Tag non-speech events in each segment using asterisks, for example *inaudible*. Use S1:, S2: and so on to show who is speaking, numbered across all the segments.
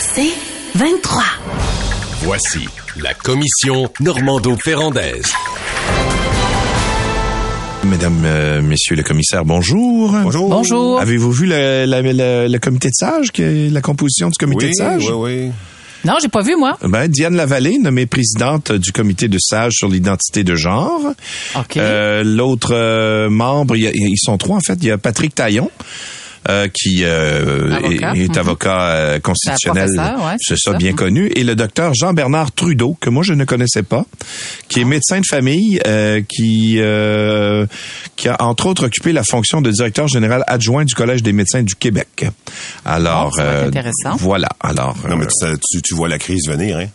S1: C'est 23.
S2: Voici la commission Normando-Ferrandaise.
S3: Mesdames, euh, messieurs les commissaires, bonjour.
S4: Bonjour.
S1: Bonjour.
S3: Avez-vous vu le, la- le- le comité de sages, la composition du comité
S4: Oui,
S3: de sages?
S4: oui, oui.
S1: Non, j'ai pas vu, moi.
S3: Ben, Diane Lavallée, nommée présidente du comité de sages sur l'identité de genre.
S1: OK.
S3: Euh, L'autre euh, membre, il y a- ils sont trois en fait. Il y a Patrick Taillon. Euh, qui euh,
S1: Avocat.
S3: est, est
S1: Mhm.
S3: avocat euh, constitutionnel,
S1: professeur, ouais,
S3: c'est ça,
S1: ça.
S3: bien connu, et le docteur Jean-Bernard Trudeau, que moi je ne connaissais pas, qui est médecin de famille, euh, qui euh, qui a entre autres occupé la fonction de directeur général adjoint du Collège des médecins du Québec. Alors,
S1: Oh, ça va être
S3: euh,
S1: intéressant.
S3: voilà. Alors,
S4: Non, mais tu, tu vois la crise venir, hein?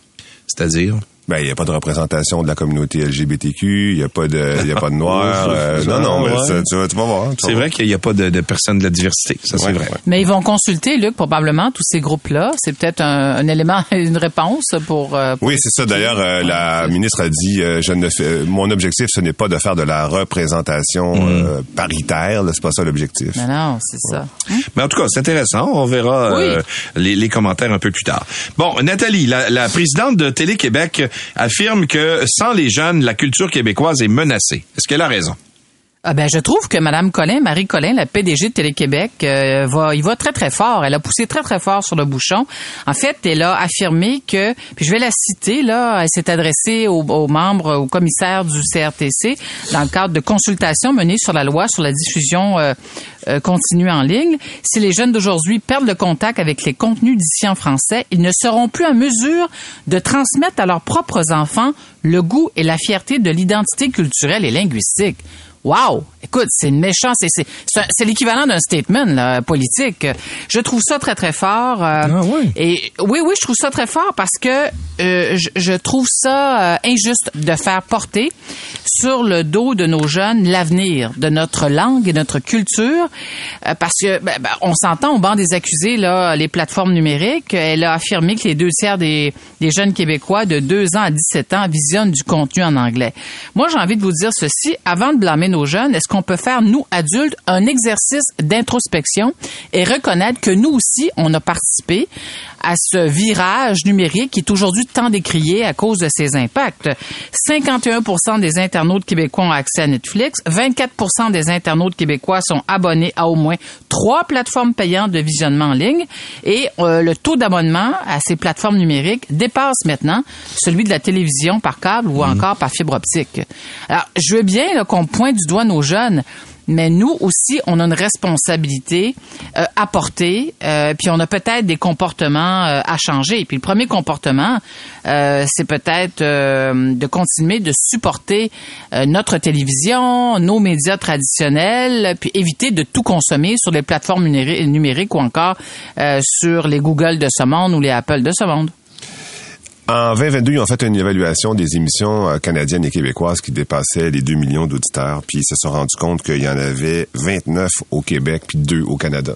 S3: c'est-à-dire?
S4: Ben, il n'y a pas de représentation de la communauté LGBTQ, il n'y a pas de, il y a pas de noirs. *laughs* Euh, non, non, mais
S3: ouais.
S4: tu, vas, tu vas voir.
S3: C'est vrai qu'il n'y a pas de, de personnes de la diversité, ça c'est
S4: Ouais,
S3: vrai.
S4: ouais.
S1: Mais ils vont consulter, Luc, probablement, tous ces groupes-là. C'est peut-être un, un élément, *laughs* une réponse pour... euh, pour
S4: Oui, c'est ça. D'ailleurs, euh, la ministre a dit, euh, je ne fais, mon objectif, ce n'est pas de faire de la représentation
S3: Mm.
S4: euh, paritaire. là, C'est pas ça l'objectif.
S1: Non, non, c'est ça.
S3: Mais en tout cas, c'est intéressant. On verra euh, les, les commentaires un peu plus tard. Bon, Nathalie, la, la présidente de Télé-Québec affirme que sans les jeunes, la culture québécoise est menacée. Est-ce qu'elle a raison?
S1: Ah ben, je trouve que Madame Collin, Marie Collin, la PDG de Télé-Québec, euh, va, il va très très fort. Elle a poussé très très fort sur le bouchon. En fait, elle a affirmé que, puis je vais la citer là, elle s'est adressée aux, aux membres, aux commissaires du CRTC dans le cadre de consultations menées sur la loi sur la diffusion euh, euh, continue en ligne. Si les jeunes d'aujourd'hui perdent le contact avec les contenus d'ici en français, ils ne seront plus en mesure de transmettre à leurs propres enfants le goût et la fierté de l'identité culturelle et linguistique. Wow! Écoute, c'est une méchante, c'est, c'est, c'est, un- c'est l'équivalent d'un statement là, politique. Je trouve ça très, très fort. euh,
S3: Ah oui?
S1: Et oui, oui, je trouve ça très fort parce que euh, je, je trouve ça euh, injuste de faire porter sur le dos de nos jeunes l'avenir de notre langue et notre culture. euh, parce que ben, ben, on s'entend au banc des accusés, là, les plateformes numériques. Elle a affirmé que les deux tiers des, des jeunes Québécois de 2 ans à 17 ans visionnent du contenu en anglais. Moi, j'ai envie de vous dire ceci. Avant de blâmer nos jeunes, est-ce qu'on peut faire, nous, adultes, un exercice d'introspection et reconnaître que nous aussi, on a participé à ce virage numérique qui est aujourd'hui tant décrié à cause de ses impacts? 51 des internautes québécois ont accès à Netflix, 24% des internautes québécois sont abonnés à au moins trois plateformes payantes de visionnement en ligne. Et euh, le taux d'abonnement à ces plateformes numériques dépasse maintenant celui de la télévision par câble ou encore par fibre optique. Alors, je veux bien qu'on pointe du doigt nos jeunes, mais nous aussi, on a une responsabilité euh, à porter, euh, puis on a peut-être des comportements euh, à changer. Puis le premier comportement, euh, c'est peut-être de continuer de supporter notre télévision, nos médias traditionnels, puis éviter de tout consommer sur les plateformes numéri- numériques ou encore sur les Google de ce monde ou les Apple de ce monde.
S4: En 2022, ils ont fait une évaluation des émissions euh, canadiennes et québécoises qui dépassaient les 2 millions d'auditeurs, puis ils se sont rendus compte qu'il y en avait 29 au Québec puis 2 au Canada.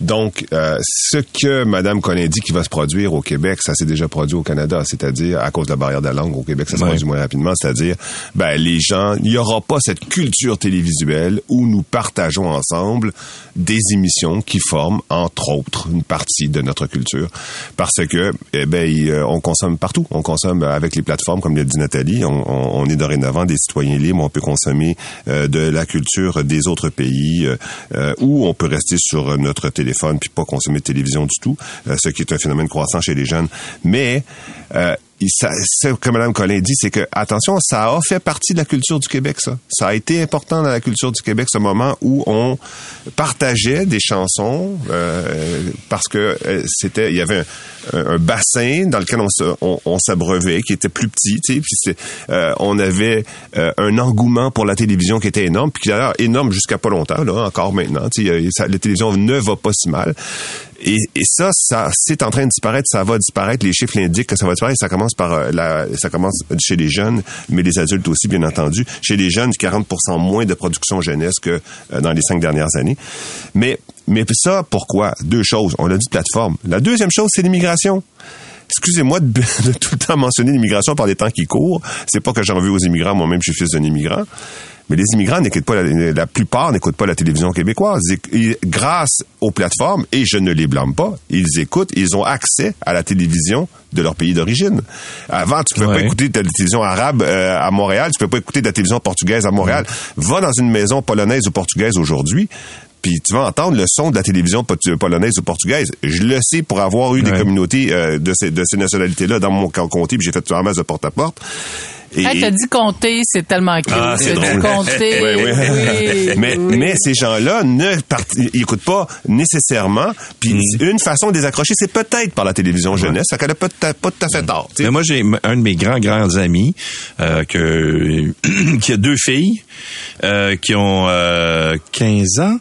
S4: Donc, euh, ce que Mme Collin dit qui va se produire au Québec, ça s'est déjà produit au Canada, c'est-à-dire à cause de la barrière de la langue au Québec, ça se
S3: Ouais.
S4: produit moins rapidement, c'est-à-dire, ben, les gens, il n'y aura pas cette culture télévisuelle où nous partageons ensemble des émissions qui forment, entre autres, une partie de notre culture, parce que, eh ben, euh, on consomme partout, on consomme avec les plateformes, comme l'a dit Nathalie, on, on- on est dorénavant des citoyens libres, on peut consommer euh, de la culture des autres pays, euh, euh, ou on peut rester sur notre téléphone puis pas consommer de télévision du tout, euh, ce qui est un phénomène croissant chez les jeunes. Mais euh, ce que Mme Collin dit, c'est que attention, ça a fait partie de la culture du Québec, ça. Ça a été important dans la culture du Québec, ce moment où on partageait des chansons euh, parce que euh, c'était, il y avait un, bassin dans lequel on, se- s'abreuvait, qui était plus petit, tu sais, puis c'est, euh, on avait euh, un engouement pour la télévision qui était énorme, puis qui d'ailleurs énorme jusqu'à pas longtemps, là, encore maintenant. Tu sais, la télévision ne va pas si mal. Et, et ça, ça c'est en train de disparaître, ça va disparaître. Les chiffres l'indiquent que ça va disparaître. Ça commence par euh, la, ça commence chez les jeunes, mais les adultes aussi, bien entendu. Chez les jeunes, 40% moins de production jeunesse que euh, dans les cinq dernières années. Mais, mais ça, pourquoi? Deux choses. On a dit plateforme. La deuxième chose, c'est l'immigration excusez-moi de, *laughs* de, tout le temps mentionner l'immigration par les temps qui courent. C'est pas que j'en veux aux immigrants, moi-même je suis fils d'un immigrant. Mais les immigrants n'écoutent pas, la, la plupart n'écoutent pas la télévision québécoise. Ils, grâce aux plateformes, et je ne les blâme pas, ils écoutent, ils ont accès à la télévision de leur pays d'origine. Avant, tu pouvais
S3: Ouais.
S4: pas écouter de la télévision arabe euh, à Montréal, tu pouvais pas écouter de la télévision portugaise à Montréal. Va dans une maison polonaise ou portugaise aujourd'hui, puis tu vas entendre le son de la télévision pot- polonaise ou portugaise. Je le sais pour avoir eu des communautés euh, de ces, de ces nationalités-là dans mon comté, puis j'ai fait un masse de porte-à-porte. Et-
S1: Hey, t'as dit compter, c'est tellement cute.
S4: Ah, c'est
S1: T'as dit
S4: drôle.
S1: compter. *laughs*
S4: Ouais, ouais.
S1: oui,
S4: mais,
S1: oui.
S4: mais ces gens-là ne part- ils écoutent pas nécessairement. Puis
S3: Mm.
S4: une façon de les accrocher, c'est peut-être par la télévision jeunesse. Ça qu'elle a pas, tout à- pas tout à fait tort. tu sais.
S3: Mais moi, j'ai un de mes grands, grands amis euh, que, *clears throat* qui a deux filles euh, qui ont euh, 15 ans.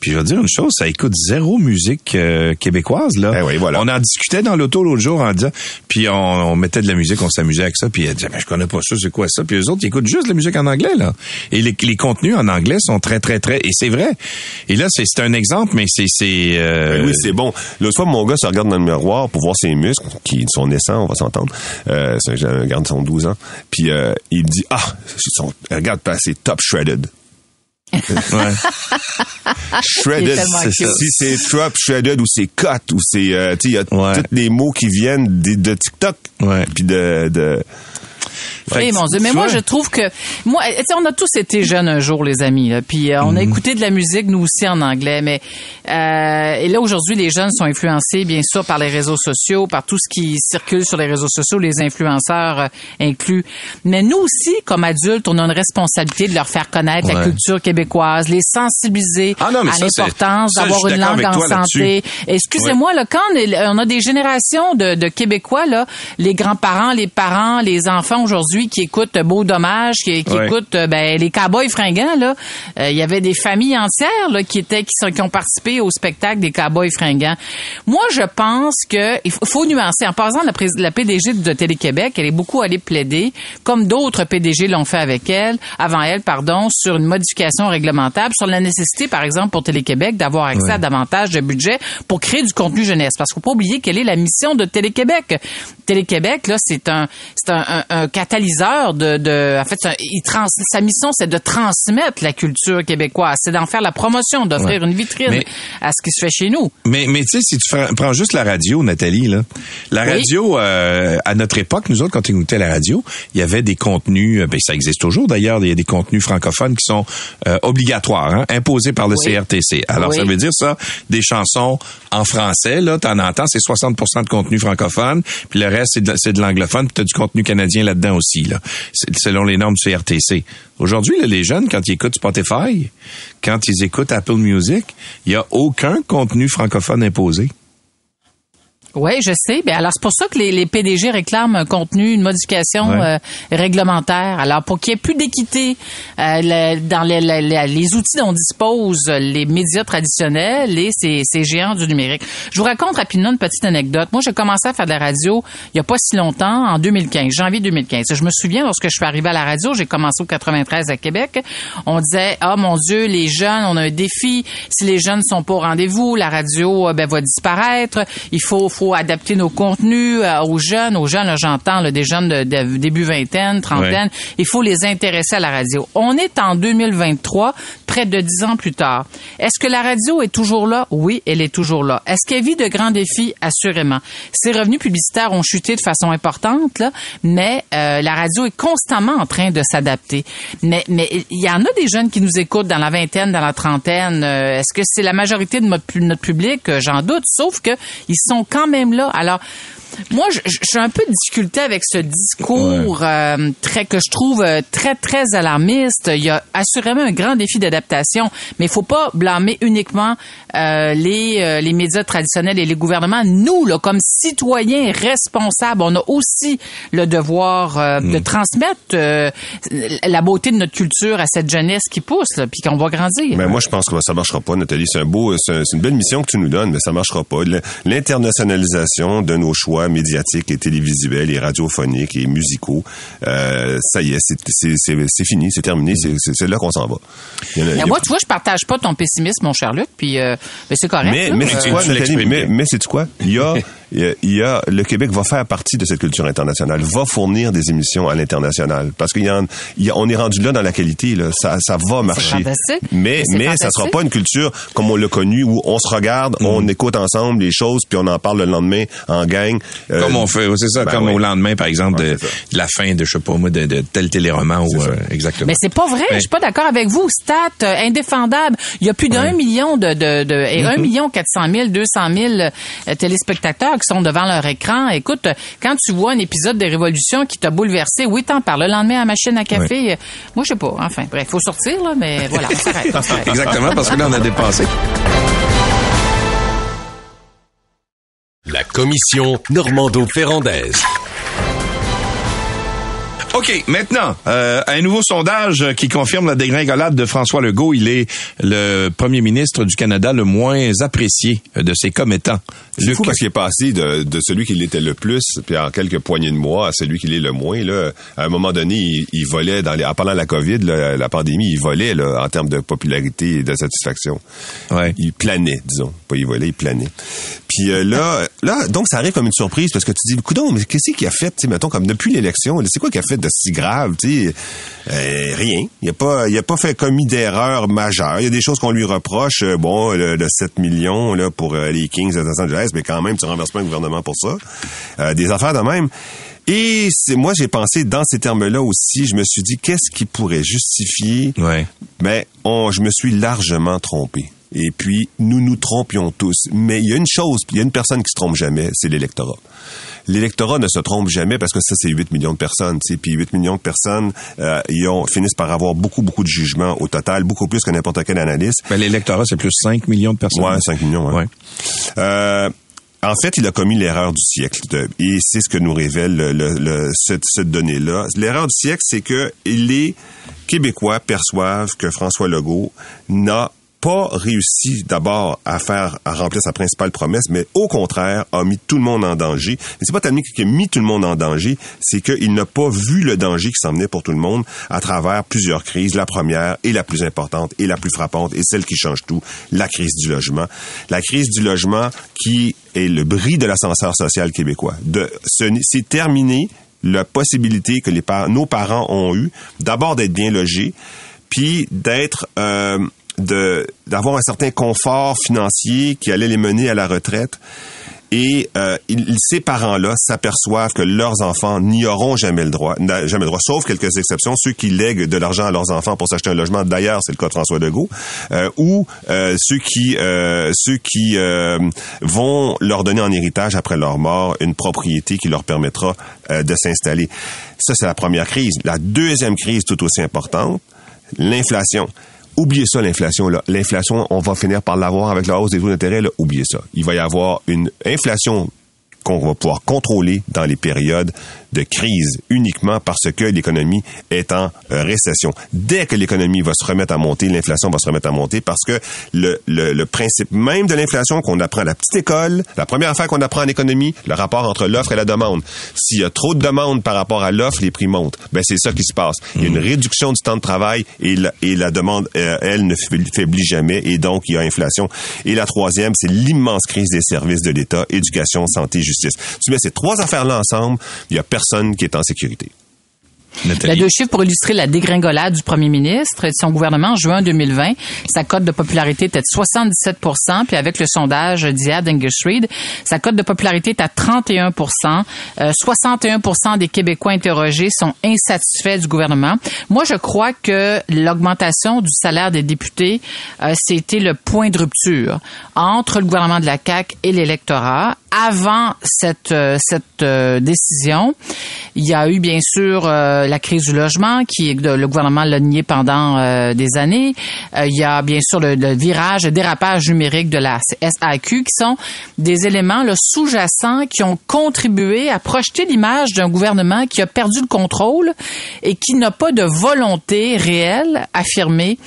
S3: Puis je vais te dire une chose, ça écoute zéro musique euh, québécoise là.
S4: Eh oui, voilà.
S3: On en discutait dans l'auto l'autre jour en disant, puis on, on mettait de la musique, on s'amusait avec ça, puis elle disait, mais je connais pas ça, c'est quoi ça? Puis les autres, ils écoutent juste de la musique en anglais là. Et les, les contenus en anglais sont très très très, et c'est vrai. Et là, c'est c'est un exemple, mais c'est c'est. euh,
S4: Ben oui, c'est bon. L'autre fois, mon gars se regarde dans le miroir pour voir ses muscles, qui sont naissants, on va s'entendre. Euh, c'est un garde de son 12 ans. Puis euh, il me dit, ah, ils sont, regarde, c'est top shredded.
S3: Ouais. *laughs*
S4: Shredded. C'est ça. Si c'est top shredded ou c'est cut ou c'est, euh, tu sais, il y a
S3: Ouais.
S4: tous les mots qui viennent de, de TikTok.
S3: Ouais.
S4: Puis de, de
S1: Eh, mon Dieu, mais moi je trouve que moi, sais, on a tous été jeunes un jour, les amis. Là, puis euh, on
S3: Mhm.
S1: a écouté de la musique nous aussi en anglais, mais euh, et là aujourd'hui les jeunes sont influencés bien sûr par les réseaux sociaux, par tout ce qui circule sur les réseaux sociaux, les influenceurs euh, inclus. Mais nous aussi, comme adultes, on a une responsabilité de leur faire connaître la culture québécoise, les sensibiliser
S3: Ah non,
S1: à l'importance d'avoir une langue en santé. Excusez-moi, là, quand on, est- on a des générations de, de Québécois, là, les grands-parents, les parents, les enfants aujourd'hui qui écoutent Beau Dommage, qui, qui
S3: Ouais.
S1: écoutent euh, ben, les Cowboys fringants, là, euh, il y avait des familles entières là, qui étaient qui, sont, qui ont participé au spectacle des Cowboys fringants. Moi, je pense que il faut, faut nuancer. En passant, la, la PDG de Télé-Québec, elle est beaucoup allée plaider, comme d'autres PDG l'ont fait avec elle, avant elle, pardon, sur une modification réglementaire, sur la nécessité, par exemple, pour Télé-Québec d'avoir accès à davantage de budget pour créer du contenu jeunesse. Parce qu'il faut pas oublier quelle est la mission de Télé-Québec. Télé-Québec, là, c'est un, c'est un, un- un catalyseur de, de, en fait, un- il trans, sa mission, c'est de transmettre la culture québécoise, c'est d'en faire la promotion, d'offrir
S3: Ouais.
S1: une vitrine
S3: Mais-
S1: à ce qui se fait chez nous.
S3: Mais, mais tu sais, si tu prends, juste la radio, Nathalie, là, la
S1: Oui.
S3: radio, euh, à notre époque, nous autres, quand on écoutait la radio, il y avait des contenus, euh, ben, ça existe toujours d'ailleurs, il y a des contenus francophones qui sont euh, obligatoires, hein, imposés par le
S1: Oui.
S3: CRTC. Alors,
S1: Oui.
S3: ça veut dire ça, des chansons en français, là, t'en entends, c'est 60% de contenu francophone, puis le reste, c'est de, de l'anglophone, puis t'as du contenu canadien là-dedans aussi, selon les normes CRTC. Aujourd'hui, les jeunes, quand ils écoutent Spotify, quand ils écoutent Apple Music, il y a aucun contenu francophone imposé.
S1: Oui, je sais. Ben alors c'est pour ça que les, les PDG réclament un contenu, une modification
S3: Ouais.
S1: euh, réglementaire. Alors pour qu'il y ait plus d'équité euh, le- dans les, les- les- outils dont disposent les médias traditionnels et ces, ces géants du numérique. Je vous raconte rapidement une petite anecdote. Moi, j'ai commencé à faire de la radio il y a pas si longtemps, en 2015, janvier 2015. Je me souviens lorsque je suis arrivé à la radio, j'ai commencé au 93 à Québec. On disait ah mon Dieu, les jeunes, on a un défi. Si les jeunes sont pas au rendez-vous, la radio euh, ben, va disparaître. Il faut faut adapter nos contenus euh, aux jeunes. Aux jeunes, j'entends des jeunes de, de début vingtaine, trentaine. Il faut les intéresser à la radio. On est en 2023, près de dix ans plus tard. Est-ce que la radio est toujours là? Oui, elle est toujours là. Est-ce qu'elle vit de grands défis? Assurément. Ses revenus publicitaires ont chuté de façon importante, là, mais euh, la radio est constamment en train de s'adapter. Mais mais il y en a des jeunes qui nous écoutent dans la vingtaine, dans la trentaine. Euh, Est-ce que c'est la majorité de notre, notre public? Euh, J'en doute, sauf que ils sont quand même là. Alors, Moi, je, je suis un peu de difficulté avec ce discours euh, très que je trouve euh, très très alarmiste. Il y a assurément un grand défi d'adaptation, mais il faut pas blâmer uniquement euh, les euh, les médias traditionnels et les gouvernements. Nous, là, comme citoyens responsables, on a aussi le devoir euh,
S4: Hmm.
S1: de transmettre euh, la beauté de notre culture à cette jeunesse qui pousse, là, puis qu'on va grandir.
S4: Mais moi, je pense que ça marchera pas, Nathalie. C'est un beau, c'est un- c'est une belle mission que tu nous donnes, mais ça marchera pas. L'internationalisation de nos choix médiatiques et télévisuels et radiophoniques et musicaux, euh, ça y est, c'est- c'est c'est- c'est fini, c'est terminé, c'est- c'est c'est là qu'on s'en va. Il y en a- il y
S1: Mais
S4: a
S1: moi, tu vois, je partage pas ton pessimisme, mon cher Luc, puis euh, mais c'est correct.
S4: Mais,
S1: là.
S4: mais
S1: Euh,
S4: c'est quoi,
S3: tu
S4: Nathalie? Mais, mais c'est quoi? Il y a, *laughs* il y a- le Québec va faire partie de cette culture internationale, va fournir des émissions à l'international. Parce qu'il y en, il y a- on est rendu là dans la qualité, là. Ça, ça va marcher. Mais,
S1: C'est
S4: mais ça sera pas une culture comme on l'a connu où on se regarde, on écoute ensemble les choses, puis on en parle le lendemain en gang. Euh,
S3: Comme on fait, c'est ça,
S4: ben
S3: comme au lendemain, par exemple,
S4: Ouais,
S3: de, la fin de, je sais pas moi, de, de tel téléroman ou, euh, exactement.
S1: Mais c'est pas vrai, je suis pas d'accord avec vous. Stat euh, indéfendable. Il y a plus d'un million de, de, de et
S4: Mm-hmm.
S1: un million quatre cent mille, deux cent mille euh, téléspectateurs qui sont devant leur écran. Écoute, quand tu vois un épisode de Révolution qui t'a bouleversé, oui, t'en parles le lendemain à la machine à café. euh, Moi, je sais pas. Enfin, bref, faut sortir là, mais *laughs* voilà, on s'arrête.
S3: Exactement, parce que là, on a dépassé.
S2: La commission Normando-Ferrandaise.
S3: OK, maintenant, euh, un nouveau sondage qui confirme la dégringolade de François Legault. Il est le premier ministre du Canada le moins apprécié de ses commettants.
S4: C'est fou parce qu'il est passé de, de celui qui l'était le plus, puis en quelques poignées de mois, à celui qui l'est le moins. Là, à un moment donné, il, il volait dans les, en parlant de la COVID, là, la pandémie, il volait là, en termes de popularité et de satisfaction.
S3: Ouais.
S4: Il planait, disons, pas il volait, il planait. Puis euh, là, là, donc ça arrive comme une surprise parce que tu dis, coudon, mais qu'est-ce qu'il a fait, tu sais, mettons comme depuis l'élection, c'est quoi qu'il a fait de si grave, tu sais, Euh, rien. Il a pas, il a pas fait commis d'erreur majeure. Il y a des choses qu'on lui reproche, euh, bon, le, le 7 millions là pour euh, les Kings de Los Angeles, mais quand même, tu renverses pas un gouvernement pour ça. Euh, des affaires de même. Et c'est moi, j'ai pensé dans ces termes-là aussi. Je me suis dit, qu'est-ce qui pourrait justifier?
S3: Ouais.
S4: mais on, je me suis largement trompé. Et puis, nous nous trompions tous. Mais il y a une chose, il y a une personne qui se trompe jamais, c'est l'électorat. L'électorat ne se trompe jamais parce que ça, c'est 8 millions de personnes. tu sais. Puis 8 millions de personnes, euh, ils ont, finissent par avoir beaucoup, beaucoup de jugements au total, beaucoup plus que n'importe quel analyste.
S3: Ben, l'électorat, c'est plus 5 millions de personnes.
S4: Ouais, 5 millions. Ouais.
S3: Ouais.
S4: Euh, en fait, il a commis l'erreur du siècle. de- et c'est ce que nous révèle le, le- le- cette, cette donnée-là. L'erreur du siècle, c'est que les Québécois perçoivent que François Legault n'a pas réussi d'abord à faire à remplir sa principale promesse, mais au contraire a mis tout le monde en danger. Et c'est pas tellement qu'il a mis tout le monde en danger, c'est qu'il n'a pas vu le danger qui s'en venait pour tout le monde à travers plusieurs crises. La première et la plus importante et la plus frappante et celle qui change tout, la crise du logement. La crise du logement qui est le bris de l'ascenseur social québécois. De, c'est terminé la possibilité que les nos parents ont eu d'abord d'être bien logés, puis d'être euh, de d'avoir un certain confort financier qui allait les mener à la retraite. Et euh, ces parents-là s'aperçoivent que leurs enfants n'y auront jamais le droit, jamais le droit, sauf quelques exceptions, ceux qui lèguent de l'argent à leurs enfants pour s'acheter un logement. D'ailleurs, c'est le cas de François Legault, euh, ou euh, ceux qui euh, ceux qui euh, vont leur donner en héritage après leur mort une propriété qui leur permettra euh, de s'installer. Ça, c'est la première crise. La deuxième crise, tout aussi importante, l'inflation. Oubliez ça, l'inflation. L'inflation, on va finir par l'avoir avec la hausse des taux d'intérêt. Oubliez ça. Il va y avoir une inflation qu'on va pouvoir contrôler dans les périodes de crise uniquement parce que l'économie est en euh, récession. Dès que l'économie va se remettre à monter, l'inflation va se remettre à monter parce que le, le, le principe même de l'inflation qu'on apprend à la petite école, la première affaire qu'on apprend en économie, le rapport entre l'offre et la demande. S'il y a trop de demande par rapport à l'offre, les prix montent. Ben c'est ça qui se passe. Il y a une réduction du temps de travail et la, et la demande, euh, elle, ne faiblit jamais et donc il y a inflation. Et la troisième, c'est l'immense crise des services de l'État, éducation, santé, justice. Tu mets ces trois affaires-là ensemble, il y a personne qui est en sécurité.
S3: Nathalie.
S1: La deux chiffres pour illustrer la dégringolade du premier ministre et de son gouvernement en juin 2020. Sa cote de popularité était de 77 puis avec le sondage d'hier d'Angus Reid, sa cote de popularité est à 31 euh, 61 des Québécois interrogés sont insatisfaits du gouvernement. Moi, je crois que l'augmentation du salaire des députés, euh, c'était le point de rupture entre le gouvernement de la CAQ et l'électorat. Avant cette, euh, cette euh, décision, il y a eu bien sûr la crise du logement qui le gouvernement l'a nié pendant euh, des années. Euh, il y a bien sûr le, le, virage, le dérapage numérique de la SAQ qui sont des éléments sous-jacents qui ont contribué à projeter l'image d'un gouvernement qui a perdu le contrôle et qui n'a pas de volonté réelle affirmée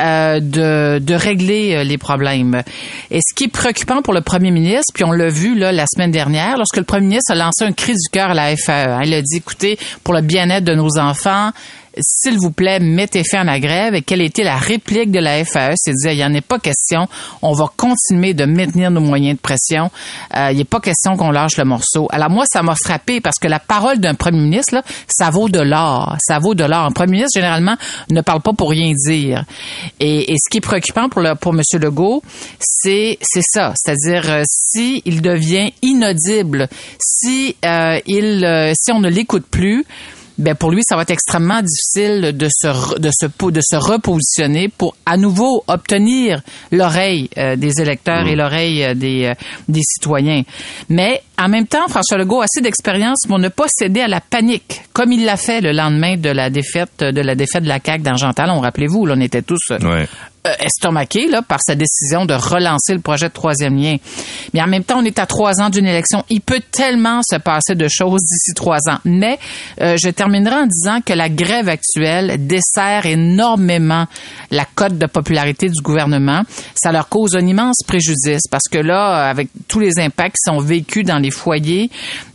S1: euh, de, régler les problèmes. Et ce qui est préoccupant pour le premier ministre, puis on l'a vu là la semaine dernière, lorsque le premier ministre a lancé un cri du cœur à la FAE, il a dit, écoutez, pour le bien-être de nos enfants, s'il vous plaît, mettez fin à la grève. Et quelle était la réplique de la FAE? C'est de dire, il n'y en a pas question. On va continuer de maintenir nos moyens de pression. Euh, il n'est pas question qu'on lâche le morceau. Alors moi, ça m'a frappé parce que la parole d'un premier ministre, là, ça vaut de l'or. Ça vaut de l'or. Un premier ministre, généralement, ne parle pas pour rien dire. Et, et ce qui est préoccupant pour, le, pour M. Legault, c'est, c'est ça. C'est-à-dire, euh, si il devient inaudible, si, euh, il, euh, si on ne l'écoute plus, ben pour lui, ça va être extrêmement difficile de se de se de se repositionner pour à nouveau obtenir l'oreille euh, des électeurs et l'oreille euh, des euh, des citoyens. Mais en même temps, François Legault a assez d'expérience pour ne pas céder à la panique, comme il l'a fait le lendemain de la défaite de la défaite de la CAQ d'Argentalon. Rappelez-vous, là, on était tous
S3: Ouais.
S1: Euh, estomaqué là, par sa décision de relancer le projet de troisième lien. Mais en même temps, on est à trois ans d'une élection. Il peut tellement se passer de choses d'ici trois ans. Mais euh, je terminerai en disant que la grève actuelle dessert énormément la cote de popularité du gouvernement. Ça leur cause un immense préjudice parce que là, avec tous les impacts qui sont vécus dans les foyers,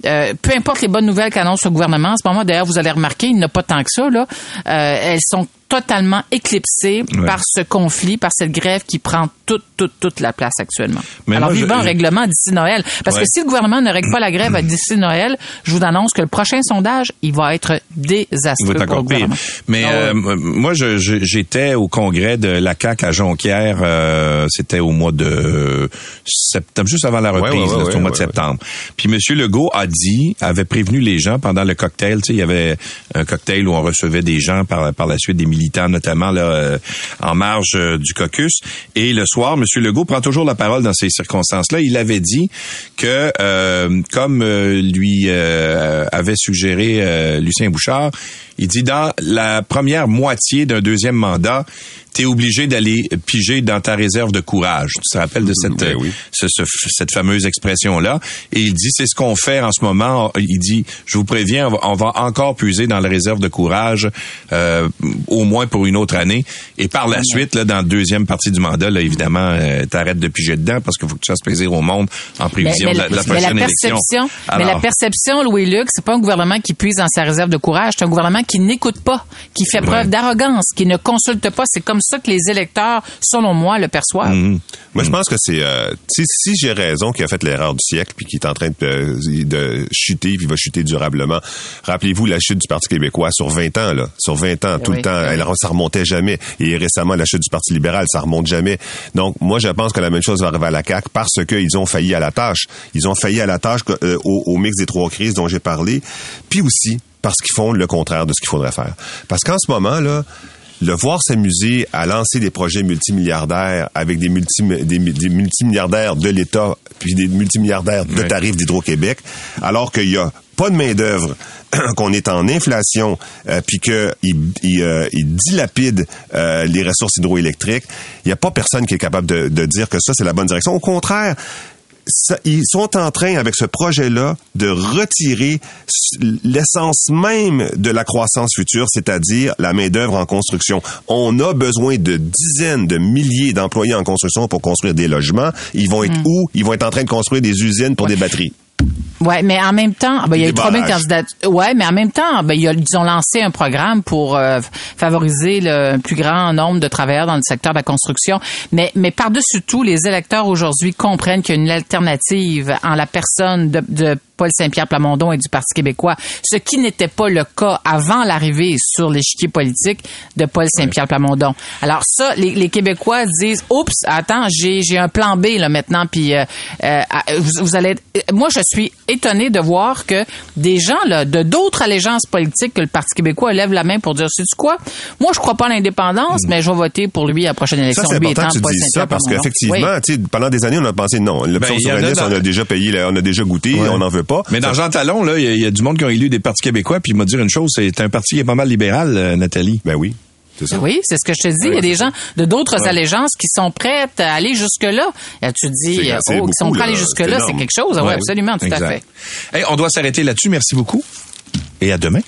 S1: euh, peu importe les bonnes nouvelles qu'annonce le gouvernement, en ce moment, d'ailleurs, vous allez remarquer, il n'y a pas tant que ça, là. Euh, elles sont totalement éclipsées
S3: Ouais.
S1: par ce conflit, par cette grève qui prend toute, toute, toute la place actuellement.
S3: Mais
S1: Alors,
S3: moi, je-
S1: vivant un
S3: je-
S1: règlement d'ici Noël. Parce
S3: Ouais.
S1: que si le gouvernement ne règle pas la grève *clears throat* d'ici Noël, je vous annonce que le prochain sondage, il va être
S3: Il
S1: désastreux
S3: va être
S1: pour le gouvernement.
S3: Mais
S1: Ah
S3: euh, m- moi, je- je- j'étais au congrès de la CAQ à Jonquière. euh, C'était au mois de septembre, juste avant la
S4: Ouais,
S3: reprise,
S4: ouais,
S3: là,
S4: ouais,
S3: c'était au mois de septembre. Puis Monsieur Legault a dit, avait prévenu les gens pendant le cocktail. Tu sais, il y avait un cocktail où on recevait des gens par, par la suite, des notamment euh, en marge euh, du caucus. Et le soir, Monsieur Legault prend toujours la parole dans ces circonstances-là. Il avait dit que, euh, comme lui avait suggéré Lucien Bouchard, il dit dans la première moitié d'un deuxième mandat, tu es obligé d'aller piger dans ta réserve de courage. Tu te rappelles de cette,
S4: Ben oui.
S3: ce- ce- cette fameuse expression-là? Et il dit, c'est ce qu'on fait en ce moment. Il dit, je vous préviens, on va, on va encore puiser dans la réserve de courage, euh, au moins pour une autre année. Et par la suite, là, dans la deuxième partie du mandat, là, évidemment, euh, t'arrêtes de piger dedans parce qu'il faut que tu fasses plaisir au monde en prévision de la, de la
S1: mais la
S3: prochaine élection.
S1: perception, mais la perception, Louis-Luc, c'est pas un gouvernement qui puise dans sa réserve de courage, c'est un gouvernement qui n'écoute pas, qui fait preuve d'arrogance, qui ne consulte pas. C'est comme ça que les électeurs, selon moi, le perçoivent.
S3: Mhm.
S4: Moi, je pense que c'est euh, si, si j'ai raison qu'il a fait l'erreur du siècle puis qu'il est en train de, euh, de chuter puis il va chuter durablement. Rappelez-vous la chute du Parti québécois sur 20 ans là, sur 20 ans tout
S1: oui,
S4: le temps,
S1: oui.
S4: elle, ça remontait jamais et récemment la chute du Parti libéral, ça remonte jamais. Donc moi je pense que la même chose va arriver à la CAQ parce qu'ils ont failli à la tâche. Ils ont failli à la tâche euh, au, au mix des trois crises dont j'ai parlé, puis aussi parce qu'ils font le contraire de ce qu'il faudrait faire. Parce qu'en ce moment là, le voir s'amuser à lancer des projets multimilliardaires avec des, multi, des, des multimilliardaires de l'État puis des multimilliardaires de tarifs d'Hydro-Québec, alors qu'il y a pas de main-d'œuvre, *clears throat* qu'on est en inflation, euh, puis qu'il il, euh, il dilapide euh, les ressources hydroélectriques, il n'y a pas personne qui est capable de, de dire que ça, c'est la bonne direction. Au contraire, ça- ils sont en train, avec ce projet-là, de retirer l'essence même de la croissance future, c'est-à-dire la main-d'œuvre en construction. On a besoin de dizaines de milliers d'employés en construction pour construire des logements. Ils vont être où? Ils vont être en train de construire des usines pour des batteries.
S1: Ouais, mais en même temps, ben, il y a eu
S4: Des
S1: 3000
S4: barrages.
S1: candidats. Ouais, mais en même temps, ben, il y a- ils ont lancé un programme pour euh, favoriser le plus grand nombre de travailleurs dans le secteur de la construction. Mais, mais par-dessus tout, les électeurs aujourd'hui comprennent qu'il y a une alternative en la personne de, de Paul Saint-Pierre Plamondon et du Parti québécois, ce qui n'était pas le cas avant l'arrivée sur l'échiquier politique de Paul Saint-Pierre Plamondon. Alors ça, les, les Québécois disent, oups, attends, j'ai j'ai un plan B là maintenant, puis euh, euh, vous, vous allez. être- Moi, je suis étonné de voir que des gens là, de d'autres allégeances politiques que le Parti québécois lèvent la main pour dire, c'est tu quoi? Moi, je crois pas à l'indépendance, mais je vais voter pour lui à la prochaine
S4: Ça,
S1: élection.
S4: c'est
S1: lui
S4: important
S1: étant
S4: que tu
S1: Paul
S4: dises ça
S1: Saint-Pierre
S4: parce qu'effectivement,
S1: Oui.
S4: pendant des années, on a pensé non, l'option
S3: Ben, en
S4: souverainiste,
S3: dans-
S4: on a déjà payé, la- on a déjà goûté,
S3: Ouais.
S4: on n'en veut pas.
S3: Mais dans Jean Talon, là, il y, a- y a du monde qui ont élu des partis québécois, puis il m'a dit une chose, c'est un parti qui est pas mal libéral, euh, Nathalie.
S4: Ben oui, c'est ça.
S1: Oui, c'est ce que je te dis. Il y a des gens de d'autres allégeances qui sont prêtes à aller jusque-là. Et tu dis, oh, qui sont prêts à aller
S4: là.
S1: jusque-là,
S4: C'est
S1: quelque chose. Oui,
S3: Ouais,
S1: absolument, tout
S3: exact.
S1: à fait.
S3: Hey, on doit s'arrêter là-dessus. Merci beaucoup. Et à demain.